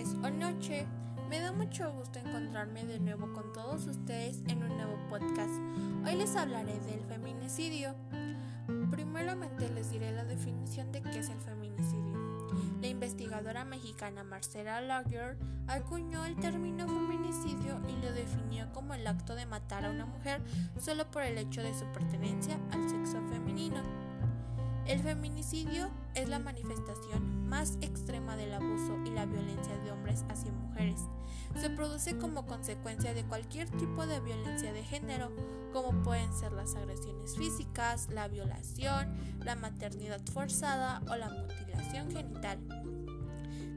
tardes o noche. Me da mucho gusto encontrarme de nuevo con todos ustedes en un nuevo podcast. Hoy les hablaré del feminicidio. Primeramente les diré la definición de qué es el feminicidio. La investigadora mexicana Marcela Lager acuñó el término feminicidio y lo definió como el acto de matar a una mujer solo por el hecho de su pertenencia al sexo femenino. El feminicidio es la manifestación más extrema del abuso y la violencia de hombres hacia mujeres. Se produce como consecuencia de cualquier tipo de violencia de género, como pueden ser las agresiones físicas, la violación, la maternidad forzada o la mutilación genital.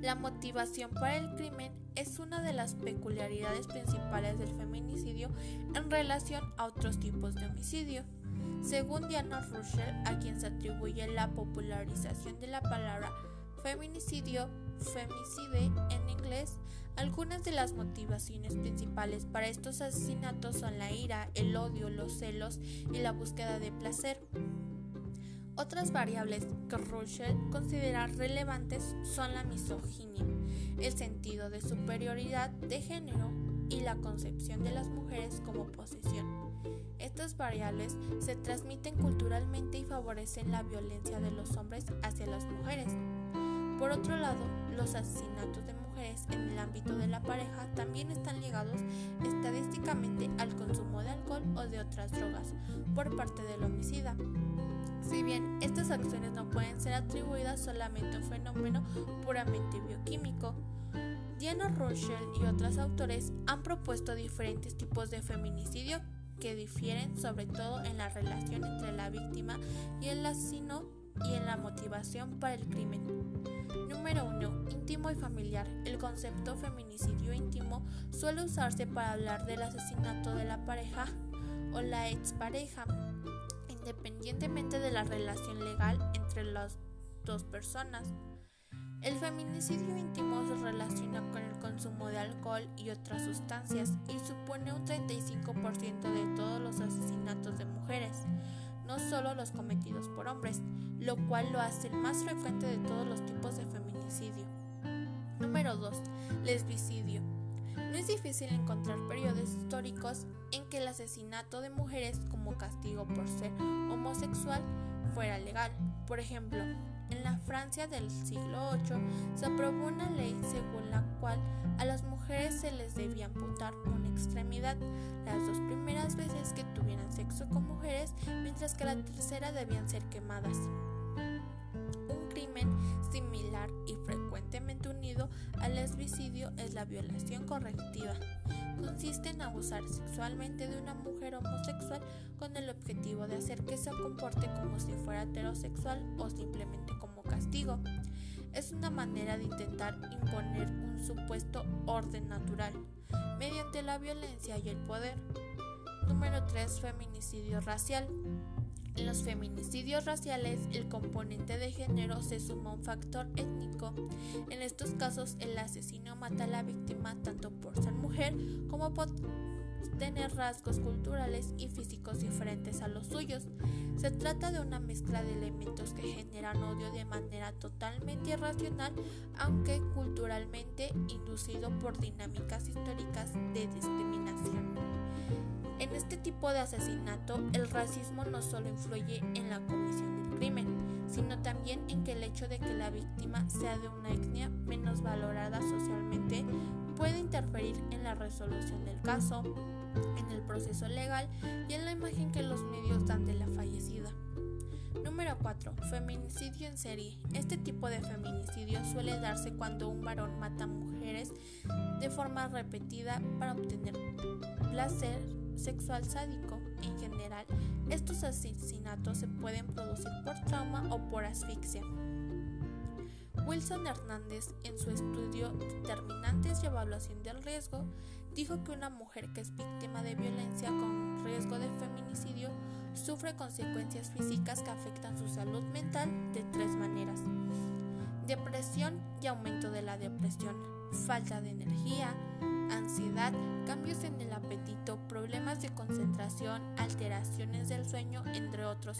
La motivación para el crimen es una de las peculiaridades principales del feminicidio en relación a otros tipos de homicidio. Según Diana Russell, a quien se atribuye la popularización de la palabra feminicidio, femicide en inglés, algunas de las motivaciones principales para estos asesinatos son la ira, el odio, los celos y la búsqueda de placer. Otras variables que Russell considera relevantes son la misoginia, el sentido de superioridad de género y la concepción de las mujeres como posesión. Estas variables se transmiten culturalmente y favorecen la violencia de los hombres hacia las mujeres. Por otro lado, los asesinatos de mujeres en el ámbito de la pareja también están ligados estadísticamente al consumo de alcohol o de otras drogas por parte del homicida. Si bien estas acciones no pueden ser atribuidas solamente a un fenómeno puramente bioquímico, Diana Rochelle y otros autores han propuesto diferentes tipos de feminicidio que difieren sobre todo en la relación entre la víctima y el asesino y en la motivación para el crimen. Número 1. Íntimo y familiar. El concepto feminicidio íntimo suele usarse para hablar del asesinato de la pareja o la expareja, independientemente de la relación legal entre las dos personas. El feminicidio íntimo se relaciona con el consumo de alcohol y otras sustancias y supone un 35% de todos los asesinatos de mujeres, no solo los cometidos por hombres, lo cual lo hace el más frecuente de todos los tipos de feminicidio. Número 2. Lesbicidio. No es difícil encontrar periodos históricos en que el asesinato de mujeres como castigo por ser homosexual fuera legal. Por ejemplo, en la Francia del siglo VIII se aprobó una ley según la cual a las mujeres se les debía amputar una extremidad las dos primeras veces que tuvieran sexo con mujeres, mientras que la tercera debían ser quemadas. Un crimen similar y al lesbicidio es la violación correctiva. Consiste en abusar sexualmente de una mujer homosexual con el objetivo de hacer que se comporte como si fuera heterosexual o simplemente como castigo. Es una manera de intentar imponer un supuesto orden natural mediante la violencia y el poder. Número 3. Feminicidio racial. En los feminicidios raciales, el componente de género se suma a un factor étnico. En estos casos, el asesino mata a la víctima tanto por ser mujer como por tener rasgos culturales y físicos diferentes a los suyos. Se trata de una mezcla de elementos que generan odio de manera totalmente irracional, aunque culturalmente inducido por dinámicas históricas de discriminación. En este tipo de asesinato, el racismo no solo influye en la comisión del crimen, sino también en que el hecho de que la víctima sea de una etnia menos valorada socialmente puede interferir en la resolución del caso, en el proceso legal y en la imagen que los medios dan de la fallecida. Número 4. Feminicidio en serie. Este tipo de feminicidio suele darse cuando un varón mata mujeres de forma repetida para obtener placer sexual sádico. En general, estos asesinatos se pueden producir por trauma o por asfixia. Wilson Hernández, en su estudio Determinantes y Evaluación del Riesgo, dijo que una mujer que es víctima de violencia con riesgo de feminicidio sufre consecuencias físicas que afectan su salud mental de tres maneras. Depresión y aumento de la depresión, falta de energía, ansiedad, cambios en el apetito, problemas de concentración, alteraciones del sueño, entre otros.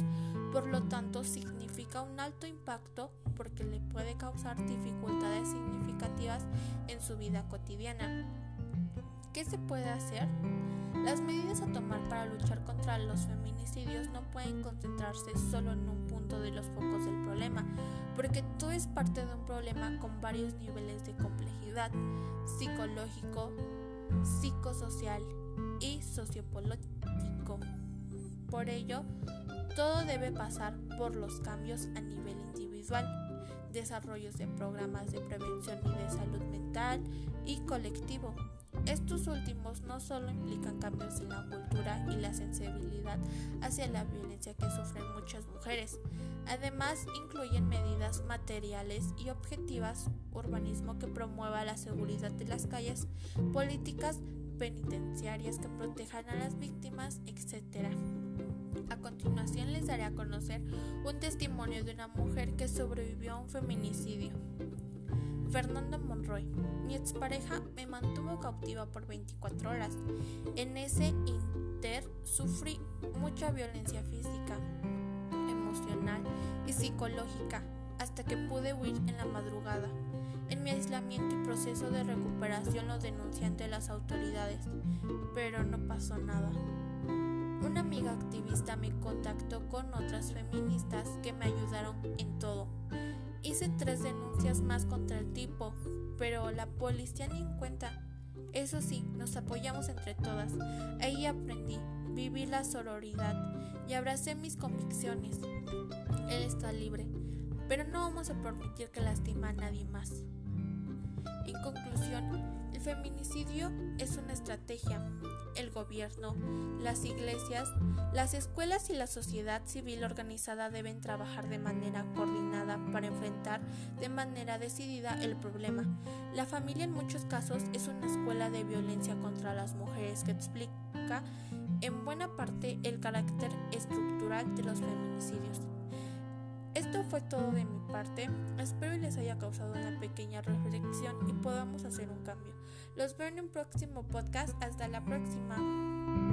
Por lo tanto, significa un alto impacto porque le puede causar dificultades significativas en su vida cotidiana. ¿Qué se puede hacer? Las medidas a tomar para luchar contra los feminicidios no pueden concentrarse solo en un punto de los focos del problema, porque todo es parte de un problema con varios niveles de complejidad psicológico, psicosocial y sociopolítico. Por ello, todo debe pasar por los cambios a nivel individual, desarrollos de programas de prevención y de salud mental y colectivo, estos últimos no solo implican cambios en la cultura y la sensibilidad hacia la violencia que sufren muchas mujeres, además incluyen medidas materiales y objetivas, urbanismo que promueva la seguridad de las calles, políticas penitenciarias que protejan a las víctimas, etc. A continuación les daré a conocer un testimonio de una mujer que sobrevivió a un feminicidio. Fernanda Monroy. Mi expareja me mantuvo cautiva por 24 horas. En ese inter sufrí mucha violencia física, emocional y psicológica hasta que pude huir en la madrugada. En mi aislamiento y proceso de recuperación lo denuncié ante las autoridades, pero no pasó nada. Una amiga activista me contactó con otras feministas que me ayudaron en todo Hice tres denuncias más contra el tipo, pero la policía ni en cuenta. Eso sí, nos apoyamos entre todas. Ahí aprendí, viví la sororidad y abracé mis convicciones. Él está libre, pero no vamos a permitir que lastime a nadie más. En conclusión, el feminicidio es una estrategia. El gobierno, las iglesias, las escuelas y la sociedad civil organizada deben trabajar de manera coordinada para enfrentar de manera decidida el problema. La familia en muchos casos es una escuela de violencia contra las mujeres que explica en buena parte el carácter estructural de los feminicidios. Fue todo de mi parte. Espero les haya causado una pequeña reflexión y podamos hacer un cambio. Los veo en un próximo podcast. Hasta la próxima.